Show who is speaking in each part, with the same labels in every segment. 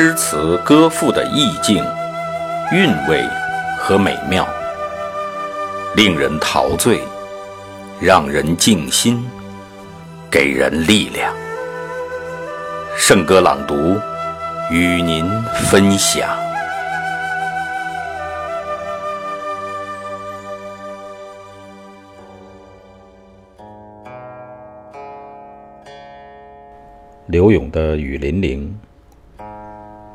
Speaker 1: 诗词歌赋的意境、韵味和美妙，令人陶醉，让人静心，给人力量。圣歌朗读，与您分享。刘永的《雨霖铃》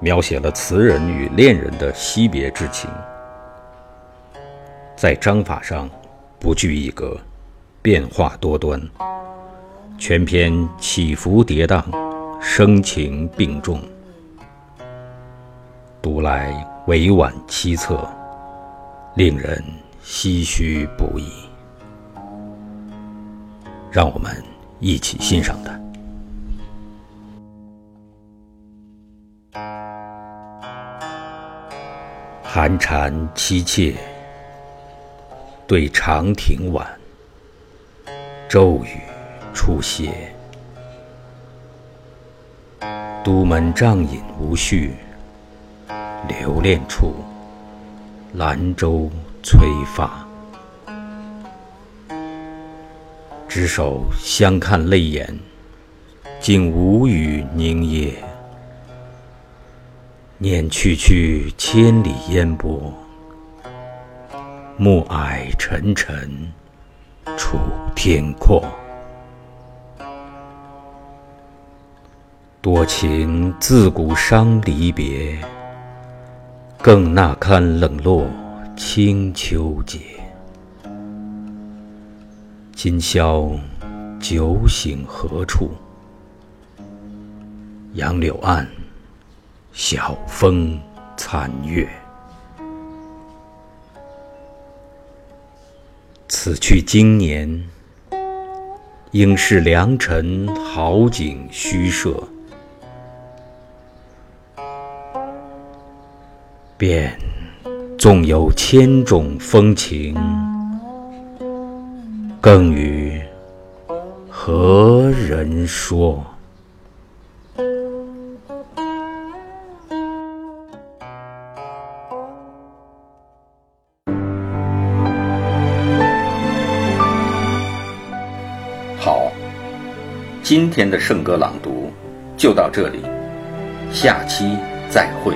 Speaker 1: 描写了词人与恋人的惜别之情，在章法上不拘一格，变化多端，全篇起伏跌宕，声情并重，读来委婉凄恻，令人唏嘘不已。让我们一起欣赏它。寒蝉凄切，对长亭晚，骤雨初歇。都门帐饮无绪，留恋处，兰舟催发。执手相看泪眼，竟无语凝噎。念去去千里烟波，暮霭沉沉楚天阔。多情自古伤离别，更那堪冷落清秋节。今宵酒醒何处？杨柳岸。晓风残月，此去经年，应是良辰好景虚设。便纵有千种风情，更与何人说？好，今天的圣歌朗读就到这里，下期再会。